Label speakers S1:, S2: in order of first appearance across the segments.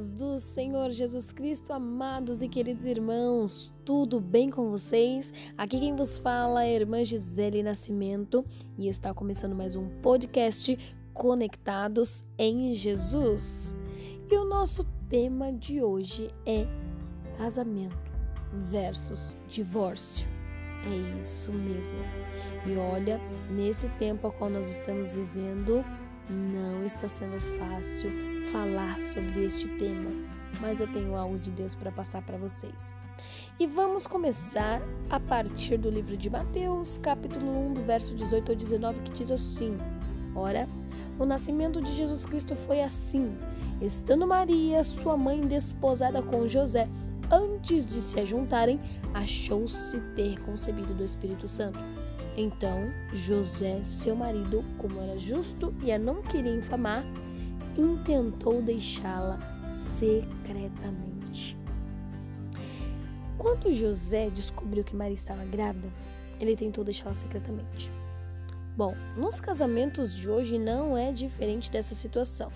S1: paz do Senhor Jesus Cristo, amados e queridos irmãos, tudo bem com vocês? Aqui quem vos fala é a irmã Gisele Nascimento e está começando mais um podcast Conectados em Jesus. E o nosso tema de hoje é casamento versus divórcio. É isso mesmo. E olha, nesse tempo a qual nós estamos vivendo, não está sendo fácil falar sobre este tema, mas eu tenho algo de Deus para passar para vocês. E vamos começar a partir do livro de Mateus, capítulo 1, do verso 18 ao 19, que diz assim: Ora, o nascimento de Jesus Cristo foi assim: estando Maria, sua mãe, desposada com José, antes de se ajuntarem, achou-se ter concebido do Espírito Santo. Então José, seu marido, como era justo e a não queria infamar, intentou deixá-la secretamente. Quando José descobriu que Maria estava grávida, ele tentou deixá-la secretamente. Bom, nos casamentos de hoje não é diferente dessa situação.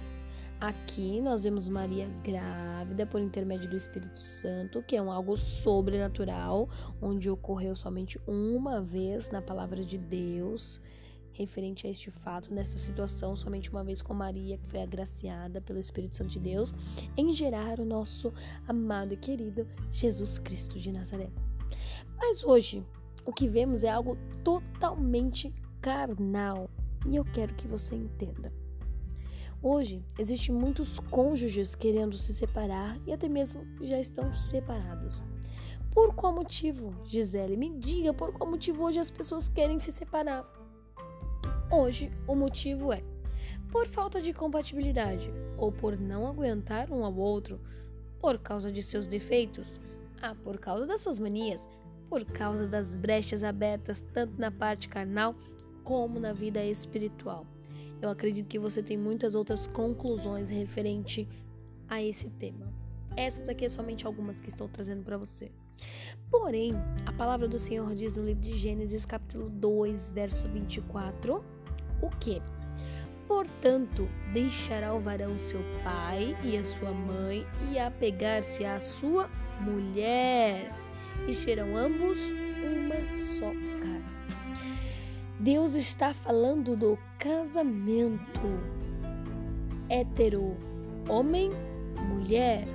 S1: Aqui nós vemos Maria grávida por intermédio do Espírito Santo, que é um algo sobrenatural, onde ocorreu somente uma vez na palavra de Deus, referente a este fato, nesta situação, somente uma vez com Maria, que foi agraciada pelo Espírito Santo de Deus, em gerar o nosso amado e querido Jesus Cristo de Nazaré. Mas hoje, o que vemos é algo totalmente carnal, e eu quero que você entenda. Hoje, existem muitos cônjuges querendo se separar e até mesmo já estão separados. Por qual motivo, Gisele? Me diga por qual motivo hoje as pessoas querem se separar. Hoje, o motivo é por falta de compatibilidade ou por não aguentar um ao outro, por causa de seus defeitos, ah, por causa das suas manias, por causa das brechas abertas tanto na parte carnal como na vida espiritual. Eu acredito que você tem muitas outras conclusões referente a esse tema. Essas aqui é somente algumas que estou trazendo para você. Porém, a palavra do Senhor diz no livro de Gênesis, capítulo 2, verso 24, o que? Portanto, deixará o varão seu pai e a sua mãe e apegar-se à sua mulher, e serão ambos uma só. Deus está falando do casamento hétero, homem, mulher.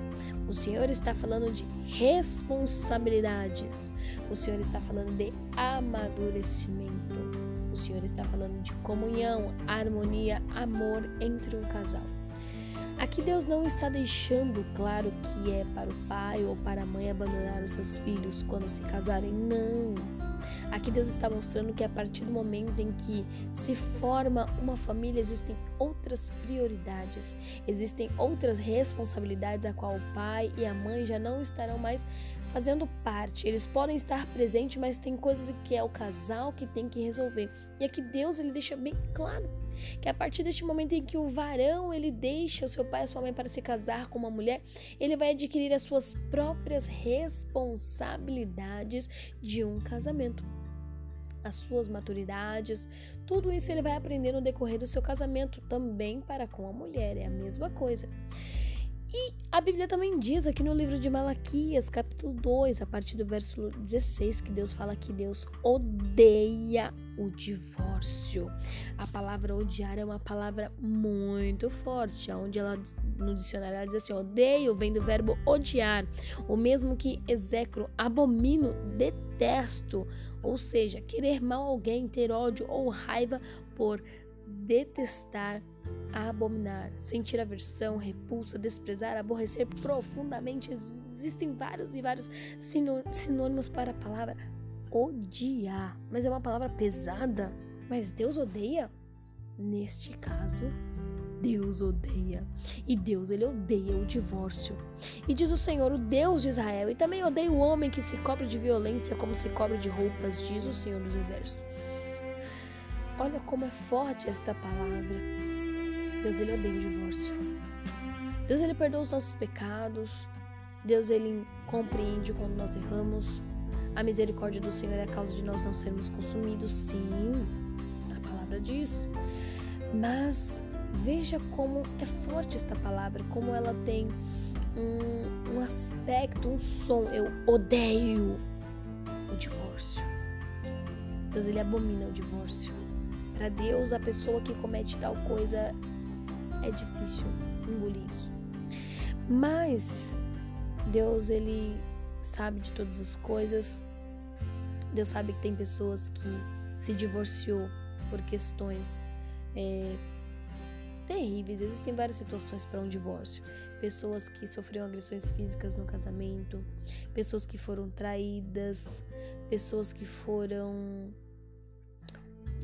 S1: O Senhor está falando de responsabilidades. O Senhor está falando de amadurecimento. O Senhor está falando de comunhão, harmonia, amor entre um casal. Aqui Deus não está deixando claro que é para o pai ou para a mãe abandonar os seus filhos quando se casarem. Não. Aqui Deus está mostrando que a partir do momento em que se forma uma família, existem outras prioridades, existem outras responsabilidades a qual o pai e a mãe já não estarão mais fazendo parte. Eles podem estar presentes, mas tem coisas que é o casal que tem que resolver. E aqui Deus ele deixa bem claro que a partir deste momento em que o varão ele deixa o seu pai e a sua mãe para se casar com uma mulher, ele vai adquirir as suas próprias responsabilidades de um casamento as suas maturidades, tudo isso ele vai aprender no decorrer do seu casamento, também para com a mulher, é a mesma coisa. E a Bíblia também diz aqui no livro de Malaquias, capítulo 2, a partir do verso 16, que Deus fala que Deus odeia o divórcio. A palavra odiar é uma palavra muito forte, onde ela no dicionário ela diz assim: odeio vem do verbo odiar, o mesmo que execro, abomino, detesto, ou seja, querer mal alguém, ter ódio ou raiva por detestar, abominar, sentir aversão, repulsa, desprezar, aborrecer profundamente. Existem vários e vários sinônimos para a palavra odiar. Mas é uma palavra pesada. Mas Deus odeia? Neste caso, Deus odeia. E Deus, ele odeia o divórcio. E diz o Senhor, o Deus de Israel, e também odeia o homem que se cobre de violência como se cobre de roupas, diz o Senhor dos Exércitos. Olha como é forte esta palavra. Deus, ele odeia o divórcio. Deus, ele perdoa os nossos pecados. Deus, ele compreende quando nós erramos. A misericórdia do Senhor é a causa de nós não sermos consumidos. Sim, a palavra diz. Mas Veja como é forte esta palavra, como ela tem um, um aspecto, um som. Eu odeio o divórcio. Deus ele abomina o divórcio. Para Deus, a pessoa que comete tal coisa é difícil engolir isso. Mas Deus ele sabe de todas as coisas. Deus sabe que tem pessoas que se divorciou por questões é, terríveis. Existem várias situações para um divórcio. Pessoas que sofreram agressões físicas no casamento, pessoas que foram traídas, pessoas que foram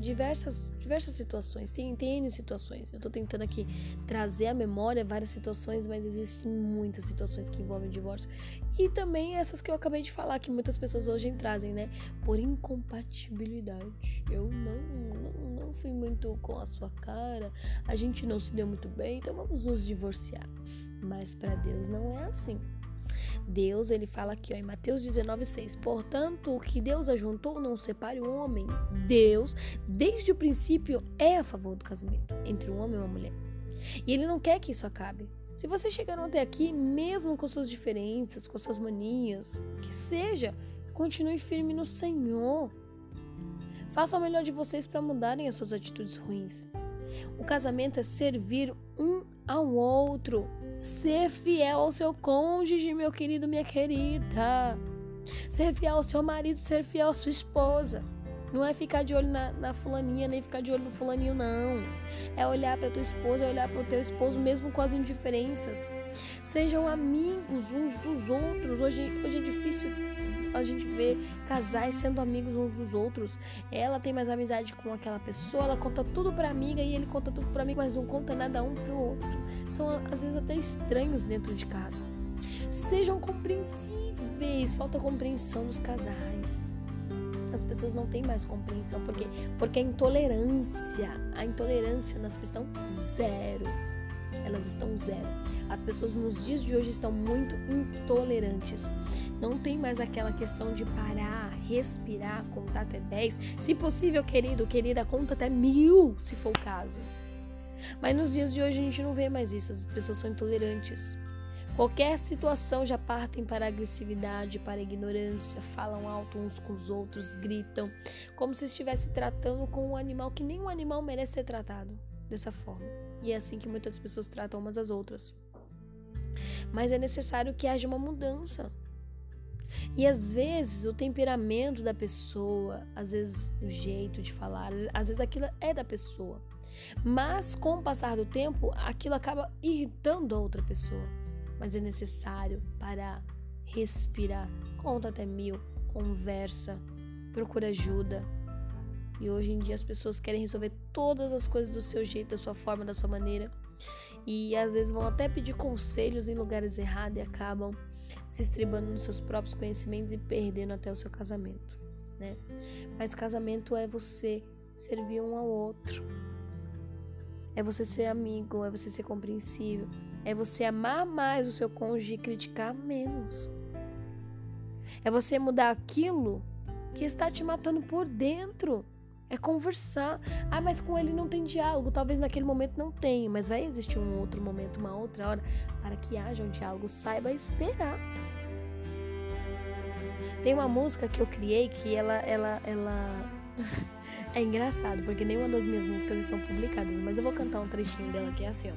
S1: diversas, diversas situações, tem, tem N situações. Eu tô tentando aqui trazer à memória várias situações, mas existem muitas situações que envolvem divórcio. E também essas que eu acabei de falar, que muitas pessoas hoje trazem, né? Por incompatibilidade. Eu não, não, não fui muito com a sua cara, a gente não se deu muito bem, então vamos nos divorciar. Mas para Deus não é assim. Deus, ele fala aqui ó, em Mateus 19,6: Portanto, o que Deus ajuntou, não separe o homem. Deus, desde o princípio, é a favor do casamento entre um homem e uma mulher. E ele não quer que isso acabe. Se você chegaram até aqui, mesmo com suas diferenças, com suas manias, que seja, continue firme no Senhor. Faça o melhor de vocês para mudarem as suas atitudes ruins. O casamento é servir um ao outro. Ser fiel ao seu cônjuge, meu querido, minha querida. Ser fiel ao seu marido, ser fiel à sua esposa. Não é ficar de olho na, na fulaninha, nem ficar de olho no fulaninho, não. É olhar para tua esposa, é olhar para o teu esposo, mesmo com as indiferenças. Sejam amigos uns dos outros. Hoje, hoje é difícil a gente vê casais sendo amigos uns dos outros. Ela tem mais amizade com aquela pessoa, ela conta tudo pra amiga e ele conta tudo pra amigo, mas não conta nada um pro outro. São às vezes até estranhos dentro de casa. Sejam compreensíveis, falta compreensão dos casais. As pessoas não têm mais compreensão, porque porque a intolerância, a intolerância nas pessoas estão zero elas estão zero. As pessoas nos dias de hoje estão muito intolerantes. Não tem mais aquela questão de parar, respirar, contar até 10. Se possível, querido, querida, conta até mil, se for o caso. Mas nos dias de hoje a gente não vê mais isso. As pessoas são intolerantes. Qualquer situação já partem para agressividade, para ignorância, falam alto uns com os outros, gritam, como se estivesse tratando com um animal que nem um animal merece ser tratado dessa forma. E é assim que muitas pessoas tratam umas às outras. Mas é necessário que haja uma mudança. E às vezes o temperamento da pessoa, às vezes o jeito de falar, às vezes aquilo é da pessoa. Mas com o passar do tempo, aquilo acaba irritando a outra pessoa. Mas é necessário parar, respirar, conta até mil, conversa, procura ajuda, e hoje em dia as pessoas querem resolver todas as coisas do seu jeito, da sua forma, da sua maneira. E às vezes vão até pedir conselhos em lugares errados e acabam se estribando nos seus próprios conhecimentos e perdendo até o seu casamento, né? Mas casamento é você servir um ao outro. É você ser amigo, é você ser compreensível, é você amar mais o seu cônjuge e criticar menos. É você mudar aquilo que está te matando por dentro. É conversar. Ah, mas com ele não tem diálogo. Talvez naquele momento não tenha, mas vai existir um outro momento, uma outra hora, para que haja um diálogo. Saiba esperar. Tem uma música que eu criei que ela, ela, ela é engraçado, porque nenhuma das minhas músicas estão publicadas, mas eu vou cantar um trechinho dela que é assim, ó.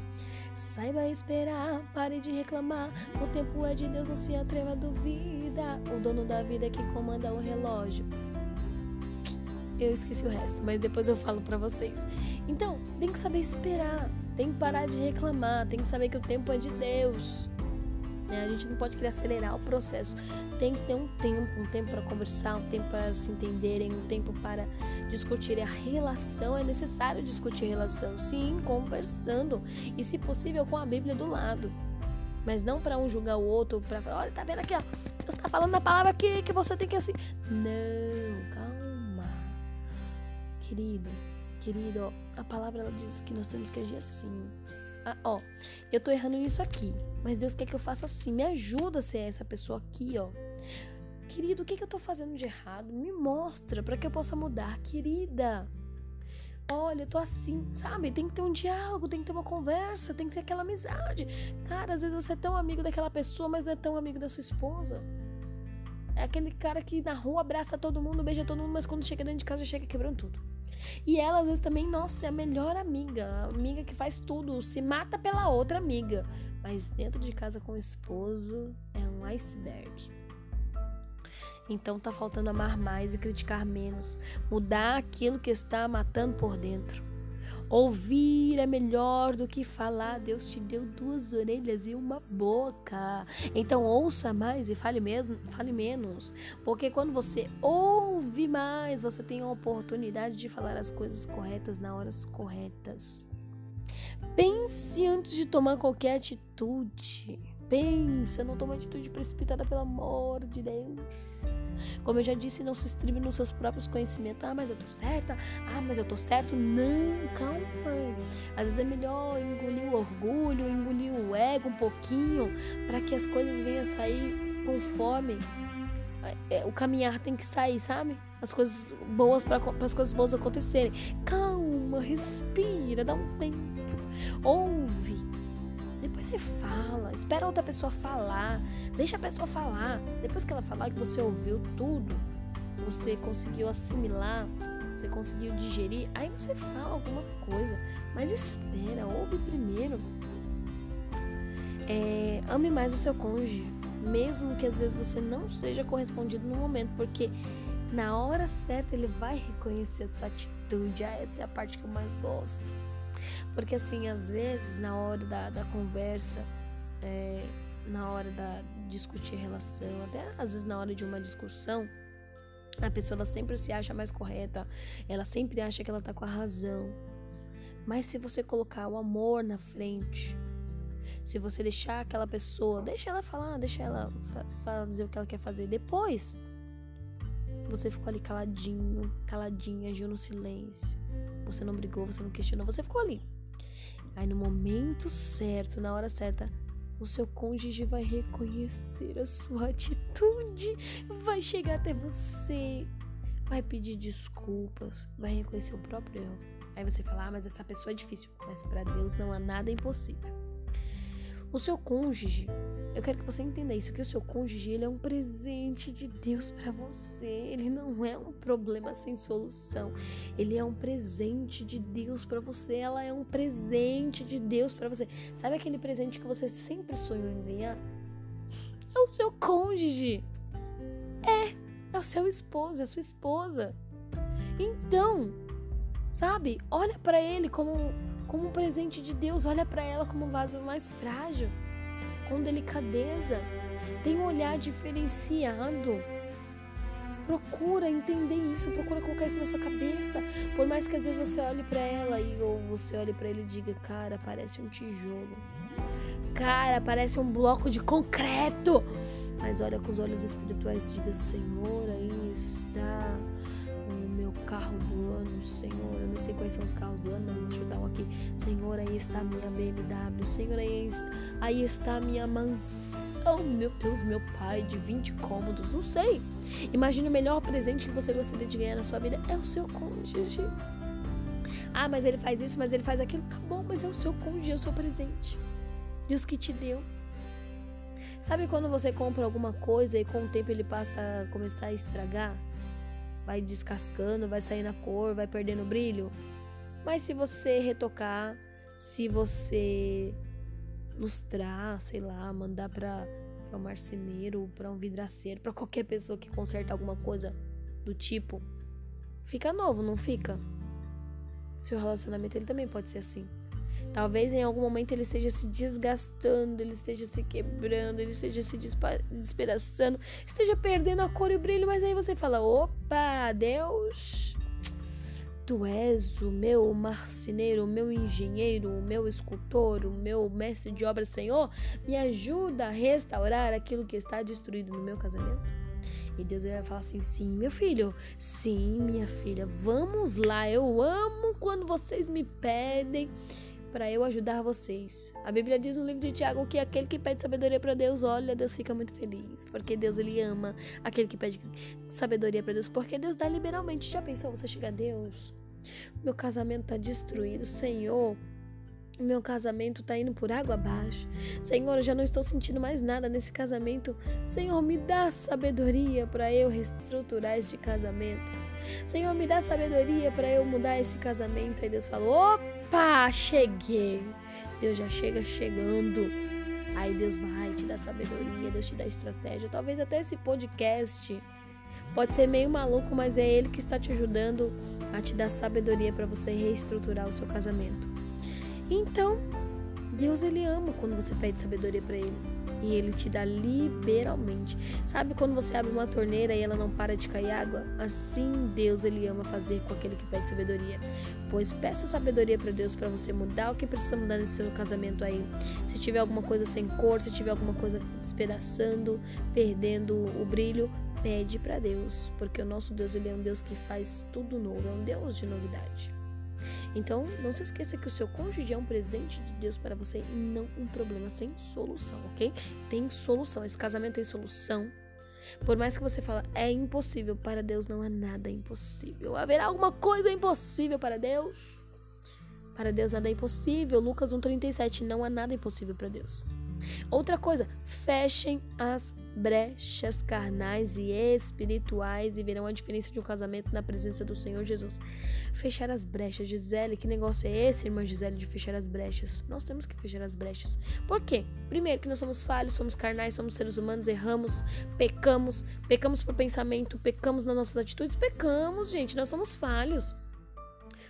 S1: Saiba esperar, pare de reclamar. O tempo é de Deus, não se atreva a duvida. O dono da vida é quem comanda o relógio eu esqueci o resto, mas depois eu falo para vocês. Então, tem que saber esperar, tem que parar de reclamar, tem que saber que o tempo é de Deus. É, a gente não pode querer acelerar o processo. Tem que ter um tempo, um tempo para conversar, um tempo para se entenderem, um tempo para discutir a relação. É necessário discutir relação, sim, conversando e, se possível, com a Bíblia do lado. Mas não para um julgar o outro, para falar, olha, tá vendo aqui, ó, Deus tá falando a palavra aqui que você tem que assim. Não, calma Querido, querido, ó, a palavra ela diz que nós temos que agir assim. Ah, ó, eu tô errando nisso aqui, mas Deus quer que eu faça assim. Me ajuda a ser essa pessoa aqui, ó. Querido, o que, que eu tô fazendo de errado? Me mostra para que eu possa mudar, querida. Olha, eu tô assim, sabe? Tem que ter um diálogo, tem que ter uma conversa, tem que ter aquela amizade. Cara, às vezes você é tão amigo daquela pessoa, mas não é tão amigo da sua esposa. É aquele cara que na rua abraça todo mundo, beija todo mundo, mas quando chega dentro de casa chega quebrando tudo. E ela, às vezes, também, nossa, é a melhor amiga. A amiga que faz tudo, se mata pela outra amiga. Mas dentro de casa com o esposo é um iceberg. Então tá faltando amar mais e criticar menos, mudar aquilo que está matando por dentro. Ouvir é melhor do que falar. Deus te deu duas orelhas e uma boca. Então ouça mais e fale mesmo, fale menos, porque quando você ouve mais, você tem a oportunidade de falar as coisas corretas na horas corretas. Pense antes de tomar qualquer atitude. Pensa, não toma atitude precipitada pelo amor de Deus. Como eu já disse, não se estribe nos seus próprios conhecimentos. Ah, mas eu tô certa. Ah, mas eu tô certo. Não, calma. Às vezes é melhor engolir o orgulho, engolir o ego um pouquinho, para que as coisas venham a sair conforme é, o caminhar tem que sair, sabe? As coisas boas para as coisas boas acontecerem. Calma, respira, dá um tempo. Ouve depois você fala, espera outra pessoa falar, deixa a pessoa falar. Depois que ela falar que você ouviu tudo, você conseguiu assimilar, você conseguiu digerir, aí você fala alguma coisa. Mas espera, ouve primeiro. É, ame mais o seu cônjuge, mesmo que às vezes você não seja correspondido no momento, porque na hora certa ele vai reconhecer a sua atitude. Ah, essa é a parte que eu mais gosto. Porque assim, às vezes, na hora da, da conversa, é, na hora da discutir relação, até às vezes na hora de uma discussão, a pessoa ela sempre se acha mais correta, ela sempre acha que ela tá com a razão. Mas se você colocar o amor na frente, se você deixar aquela pessoa, deixa ela falar, deixa ela fa fazer o que ela quer fazer depois. Você ficou ali caladinho, caladinha, agiu no silêncio. Você não brigou, você não questionou, você ficou ali. Aí no momento certo, na hora certa, o seu cônjuge vai reconhecer a sua atitude, vai chegar até você, vai pedir desculpas, vai reconhecer o próprio erro. Aí você fala: "Ah, mas essa pessoa é difícil". Mas para Deus não há nada impossível. O seu cônjuge, eu quero que você entenda isso, que o seu cônjuge ele é um presente de Deus para você. Ele não é um problema sem solução. Ele é um presente de Deus para você. Ela é um presente de Deus para você. Sabe aquele presente que você sempre sonhou em ganhar? É o seu cônjuge. É, é o seu esposo, é a sua esposa. Então, sabe? Olha para ele como como um presente de Deus, olha para ela como um vaso mais frágil, com delicadeza. Tem um olhar diferenciado. Procura entender isso, procura colocar isso na sua cabeça. Por mais que às vezes você olhe para ela e ou você olhe para ele e diga: "Cara, parece um tijolo". Cara, parece um bloco de concreto. Mas olha com os olhos espirituais e diga: "Senhor, aí está carro do ano, Senhor. Sei quais são os carros do ano, mas vou chutar um aqui. Senhor, aí está minha BMW. Senhor, aí, aí está a minha mansão. Meu Deus, meu pai, de 20 cômodos. Não sei. Imagine o melhor presente que você gostaria de ganhar na sua vida é o seu cônjuge. Ah, mas ele faz isso, mas ele faz aquilo. Tá bom, mas é o seu cônjuge, é o seu presente. Deus que te deu. Sabe quando você compra alguma coisa e com o tempo ele passa a começar a estragar? Vai descascando, vai saindo a cor, vai perdendo o brilho. Mas se você retocar, se você lustrar, sei lá, mandar para para um marceneiro, para um vidraceiro, para qualquer pessoa que conserta alguma coisa do tipo, fica novo, não fica? Seu relacionamento ele também pode ser assim. Talvez em algum momento ele esteja se desgastando, ele esteja se quebrando, ele esteja se despedaçando, esteja perdendo a cor e o brilho, mas aí você fala: opa, Deus, tu és o meu marceneiro, o meu engenheiro, o meu escultor, o meu mestre de obras, Senhor, me ajuda a restaurar aquilo que está destruído no meu casamento. E Deus vai falar assim: sim, meu filho, sim, minha filha, vamos lá. Eu amo quando vocês me pedem para eu ajudar vocês. A Bíblia diz no livro de Tiago que aquele que pede sabedoria para Deus, olha, Deus fica muito feliz, porque Deus ele ama aquele que pede sabedoria para Deus, porque Deus dá liberalmente. Já pensou você chegar a Deus? Meu casamento está destruído. Senhor, meu casamento tá indo por água abaixo. Senhor, eu já não estou sentindo mais nada nesse casamento. Senhor, me dá sabedoria para eu reestruturar este casamento. Senhor, me dá sabedoria para eu mudar esse casamento. Aí Deus falou: opa, cheguei. Deus já chega chegando. Aí Deus vai te dar sabedoria, Deus te dá estratégia. Talvez até esse podcast pode ser meio maluco, mas é Ele que está te ajudando a te dar sabedoria para você reestruturar o seu casamento. Então, Deus ele ama quando você pede sabedoria para ele e ele te dá liberalmente. Sabe quando você abre uma torneira e ela não para de cair água? Assim Deus ele ama fazer com aquele que pede sabedoria. Pois peça sabedoria para Deus para você mudar o que precisa mudar nesse seu casamento aí. Se tiver alguma coisa sem cor, se tiver alguma coisa despedaçando, perdendo o brilho, pede para Deus, porque o nosso Deus ele é um Deus que faz tudo novo, é um Deus de novidade. Então, não se esqueça que o seu cônjuge é um presente de Deus para você e não um problema sem solução, ok? Tem solução, esse casamento tem solução. Por mais que você fale, é impossível, para Deus não há nada impossível. Haverá alguma coisa impossível para Deus? Para Deus nada é impossível. Lucas 1,37, não há nada impossível para Deus. Outra coisa, fechem as brechas carnais e espirituais e verão a diferença de um casamento na presença do Senhor Jesus. Fechar as brechas, Gisele, que negócio é esse, irmã Gisele, de fechar as brechas? Nós temos que fechar as brechas. Por quê? Primeiro, que nós somos falhos, somos carnais, somos seres humanos, erramos, pecamos, pecamos por pensamento, pecamos nas nossas atitudes, pecamos, gente, nós somos falhos.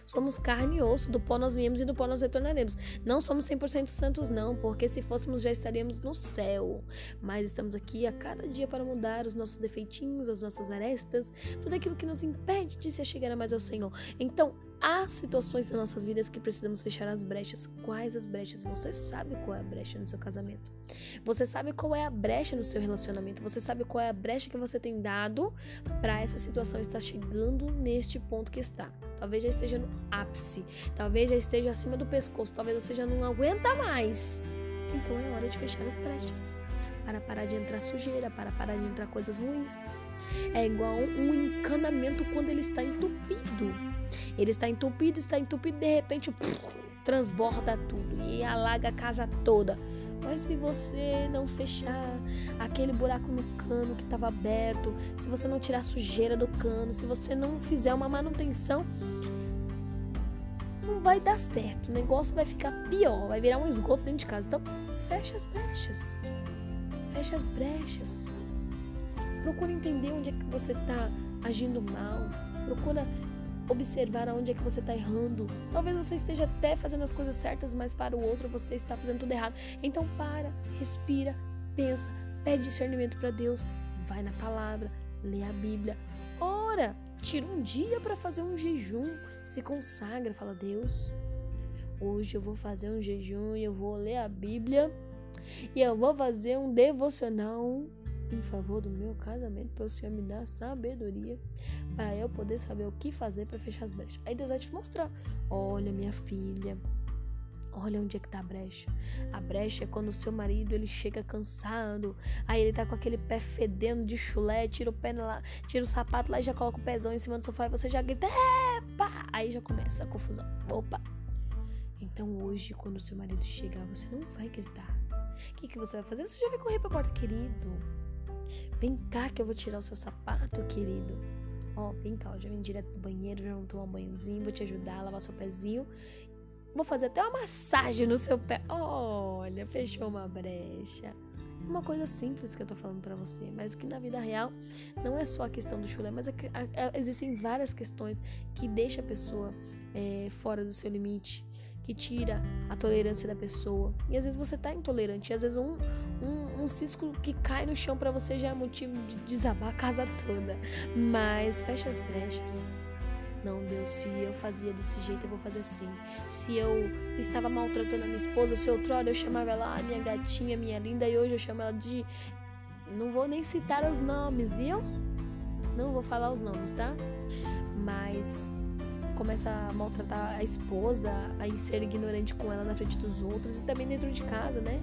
S1: Somos carne e osso, do pó nós viemos e do pó nós retornaremos. Não somos 100% santos, não, porque se fôssemos já estaríamos no céu. Mas estamos aqui a cada dia para mudar os nossos defeitinhos, as nossas arestas, tudo aquilo que nos impede de se chegar mais ao Senhor. Então, há situações das nossas vidas que precisamos fechar as brechas. Quais as brechas? Você sabe qual é a brecha no seu casamento. Você sabe qual é a brecha no seu relacionamento. Você sabe qual é a brecha que você tem dado para essa situação estar chegando neste ponto que está talvez já esteja no ápice, talvez já esteja acima do pescoço, talvez você já não aguenta mais. Então é hora de fechar as brechas para parar de entrar sujeira, para parar de entrar coisas ruins. É igual um encanamento quando ele está entupido. Ele está entupido, está entupido, de repente puf, transborda tudo e alaga a casa toda. Mas se você não fechar aquele buraco no cano que estava aberto, se você não tirar a sujeira do cano, se você não fizer uma manutenção, não vai dar certo. O negócio vai ficar pior, vai virar um esgoto dentro de casa. Então, fecha as brechas. Fecha as brechas. Procura entender onde é que você está agindo mal. Procura observar aonde é que você está errando. Talvez você esteja até fazendo as coisas certas, mas para o outro você está fazendo tudo errado. Então para, respira, pensa, pede discernimento para Deus, vai na palavra, lê a Bíblia, ora, tira um dia para fazer um jejum, se consagra, fala Deus. Hoje eu vou fazer um jejum e eu vou ler a Bíblia e eu vou fazer um devocional em favor do meu casamento, para o Senhor me dar sabedoria para eu poder saber o que fazer para fechar as brechas. Aí Deus vai te mostrar: olha, minha filha, Olha onde é que tá a brecha. A brecha é quando o seu marido ele chega cansado, aí ele tá com aquele pé fedendo de chulé, tira o pé lá, tira o sapato lá e já coloca o pezão em cima do sofá e você já grita, epa! Aí já começa a confusão. Opa! Então hoje, quando o seu marido chegar, você não vai gritar. O que, que você vai fazer? Você já vai correr pra porta, querido. Vem cá que eu vou tirar o seu sapato, querido. Ó, vem cá, eu já vim direto pro banheiro, já vamos tomar um banhozinho, vou te ajudar a lavar seu pezinho. Vou fazer até uma massagem no seu pé. Olha, fechou uma brecha. É uma coisa simples que eu tô falando para você, mas que na vida real não é só a questão do chulé, mas é que, a, existem várias questões que deixam a pessoa é, fora do seu limite, que tira a tolerância da pessoa. E às vezes você tá intolerante, e às vezes um, um, um cisco que cai no chão para você já é motivo de desabar a casa toda. Mas fecha as brechas. Não, Deus, se eu fazia desse jeito, eu vou fazer assim. Se eu estava maltratando a minha esposa, se outrora eu chamava ela, ah, minha gatinha, minha linda, e hoje eu chamo ela de. Não vou nem citar os nomes, viu? Não vou falar os nomes, tá? Mas começa a maltratar a esposa, a ser ignorante com ela na frente dos outros e também dentro de casa, né?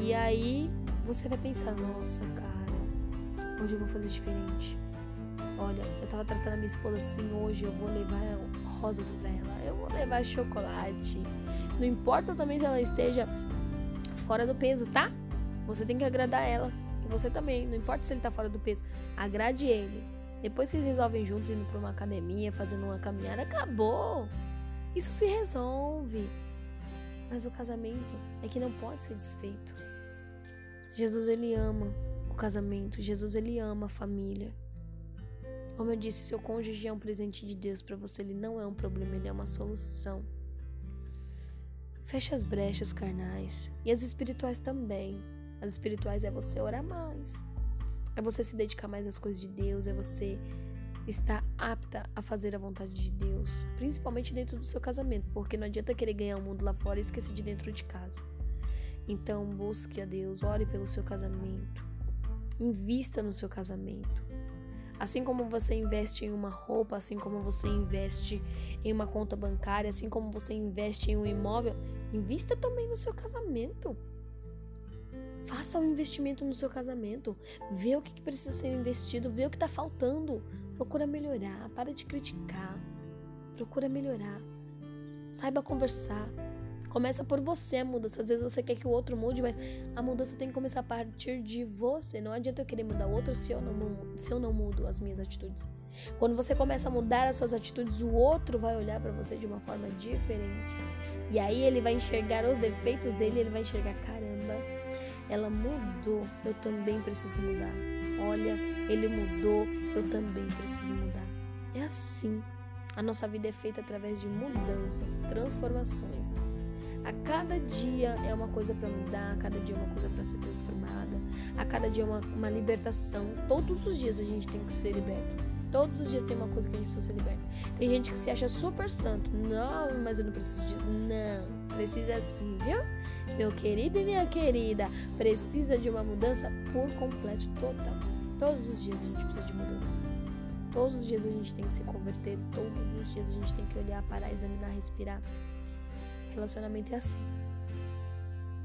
S1: E aí você vai pensar, nossa, cara, hoje eu vou fazer diferente. Olha, eu tava tratando a minha esposa assim, hoje eu vou levar rosas para ela, eu vou levar chocolate. Não importa também se ela esteja fora do peso, tá? Você tem que agradar ela. E você também, não importa se ele tá fora do peso, agrade ele. Depois vocês resolvem juntos indo para uma academia, fazendo uma caminhada, acabou. Isso se resolve. Mas o casamento é que não pode ser desfeito. Jesus ele ama o casamento, Jesus ele ama a família. Como eu disse, seu cônjuge é um presente de Deus para você, ele não é um problema, ele é uma solução. Feche as brechas carnais e as espirituais também. As espirituais é você orar mais, é você se dedicar mais às coisas de Deus, é você estar apta a fazer a vontade de Deus, principalmente dentro do seu casamento, porque não adianta querer ganhar o mundo lá fora e esquecer de dentro de casa. Então, busque a Deus, ore pelo seu casamento, invista no seu casamento. Assim como você investe em uma roupa, assim como você investe em uma conta bancária, assim como você investe em um imóvel, invista também no seu casamento. Faça um investimento no seu casamento. Vê o que precisa ser investido, vê o que está faltando. Procura melhorar, para de criticar. Procura melhorar. Saiba conversar. Começa por você a mudança. Às vezes você quer que o outro mude, mas a mudança tem que começar a partir de você. Não adianta eu querer mudar o outro se eu não, se eu não mudo as minhas atitudes. Quando você começa a mudar as suas atitudes, o outro vai olhar para você de uma forma diferente. E aí ele vai enxergar os defeitos dele, ele vai enxergar, caramba, ela mudou, eu também preciso mudar. Olha, ele mudou, eu também preciso mudar. É assim. A nossa vida é feita através de mudanças, transformações. A cada dia é uma coisa para mudar, a cada dia é uma coisa para ser transformada, a cada dia é uma, uma libertação. Todos os dias a gente tem que ser liberto. Todos os dias tem uma coisa que a gente precisa ser liberto. Tem gente que se acha super santo. Não, mas eu não preciso disso. Não, precisa sim, viu? Meu querido e minha querida, precisa de uma mudança por completo, total. Todos os dias a gente precisa de mudança. Todos os dias a gente tem que se converter, todos os dias a gente tem que olhar, parar, examinar, respirar. Relacionamento é assim.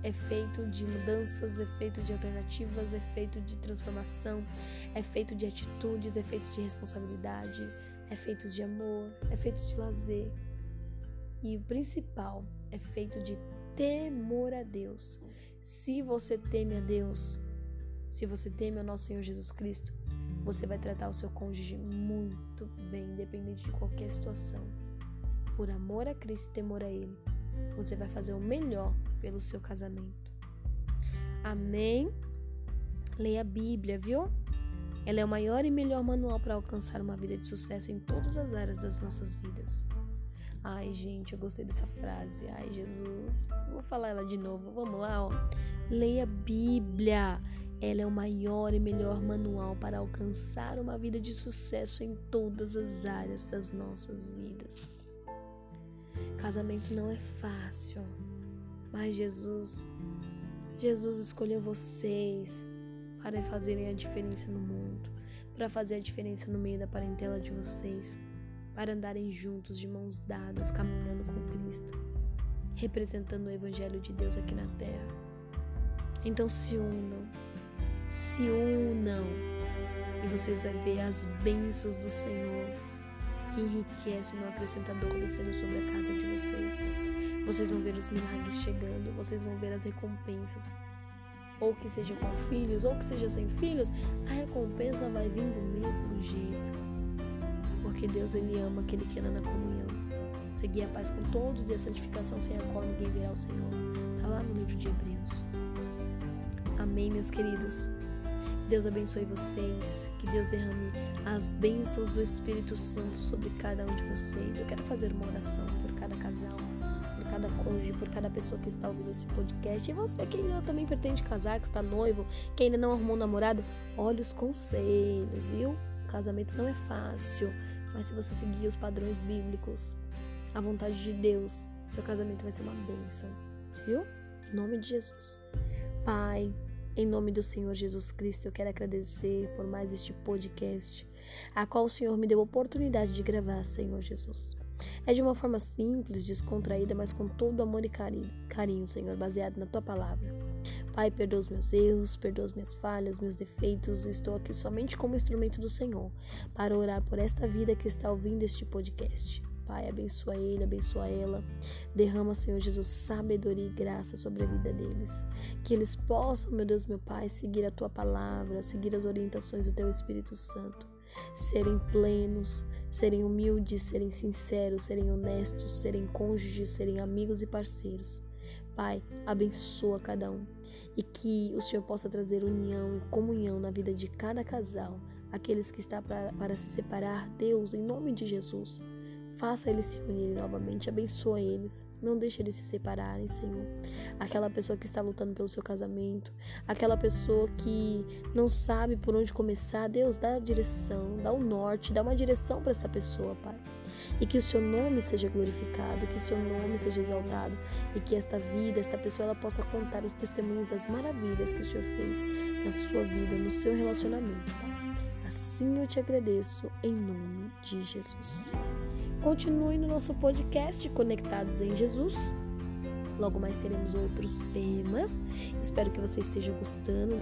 S1: É feito de mudanças, é feito de alternativas, é feito de transformação, é feito de atitudes, é feito de responsabilidade, é feito de amor, é feito de lazer. E o principal, é feito de temor a Deus. Se você teme a Deus, se você teme ao nosso Senhor Jesus Cristo, você vai tratar o seu cônjuge muito bem, independente de qualquer situação. Por amor a Cristo e temor a Ele, você vai fazer o melhor pelo seu casamento. Amém? Leia a Bíblia, viu? Ela é o maior e melhor manual para alcançar uma vida de sucesso em todas as áreas das nossas vidas. Ai, gente, eu gostei dessa frase. Ai, Jesus. Vou falar ela de novo. Vamos lá, ó. Leia a Bíblia. Ela é o maior e melhor manual para alcançar uma vida de sucesso em todas as áreas das nossas vidas. Casamento não é fácil, mas Jesus, Jesus escolheu vocês para fazerem a diferença no mundo, para fazer a diferença no meio da parentela de vocês, para andarem juntos de mãos dadas, caminhando com Cristo, representando o Evangelho de Deus aqui na terra. Então se unam, se unam, e vocês vão ver as bênçãos do Senhor que enriquece no acrescentador descendo sobre a casa de vocês. Vocês vão ver os milagres chegando, vocês vão ver as recompensas. Ou que seja com filhos, ou que seja sem filhos, a recompensa vai vir do mesmo jeito. Porque Deus ele ama aquele que anda na comunhão. Seguir a paz com todos e a santificação sem a qual ninguém verá o Senhor. Está lá no livro de Hebreus. Amém, meus queridos. Deus abençoe vocês, que Deus derrame as bênçãos do Espírito Santo sobre cada um de vocês. Eu quero fazer uma oração por cada casal, por cada cônjuge, por cada pessoa que está ouvindo esse podcast. E você que ainda também pretende casar, que está noivo, que ainda não arrumou um namorado, olha os conselhos, viu? O casamento não é fácil, mas se você seguir os padrões bíblicos, a vontade de Deus, seu casamento vai ser uma bênção, viu? Em nome de Jesus. Pai, em nome do Senhor Jesus Cristo, eu quero agradecer por mais este podcast, a qual o Senhor me deu a oportunidade de gravar, Senhor Jesus. É de uma forma simples, descontraída, mas com todo amor e carinho, Senhor, baseado na tua palavra. Pai, perdoa os meus erros, perdoa as minhas falhas, meus defeitos. Estou aqui somente como instrumento do Senhor para orar por esta vida que está ouvindo este podcast. Pai. Abençoa ele, abençoa ela. Derrama, Senhor Jesus, sabedoria e graça sobre a vida deles. Que eles possam, meu Deus, meu Pai, seguir a tua palavra, seguir as orientações do teu Espírito Santo. Serem plenos, serem humildes, serem sinceros, serem honestos, serem cônjuges, serem amigos e parceiros. Pai, abençoa cada um e que o Senhor possa trazer união e comunhão na vida de cada casal, aqueles que para, para se separar, Deus, em nome de Jesus. Faça eles se unirem novamente, abençoa eles. Não deixe eles se separarem, Senhor. Aquela pessoa que está lutando pelo seu casamento, aquela pessoa que não sabe por onde começar, Deus, dá a direção, dá o norte, dá uma direção para essa pessoa, Pai. E que o seu nome seja glorificado, que o seu nome seja exaltado e que esta vida, esta pessoa, ela possa contar os testemunhos das maravilhas que o Senhor fez na sua vida, no seu relacionamento, Pai. Assim eu te agradeço em nome de Jesus. Continue no nosso podcast Conectados em Jesus. Logo mais teremos outros temas. Espero que você esteja gostando.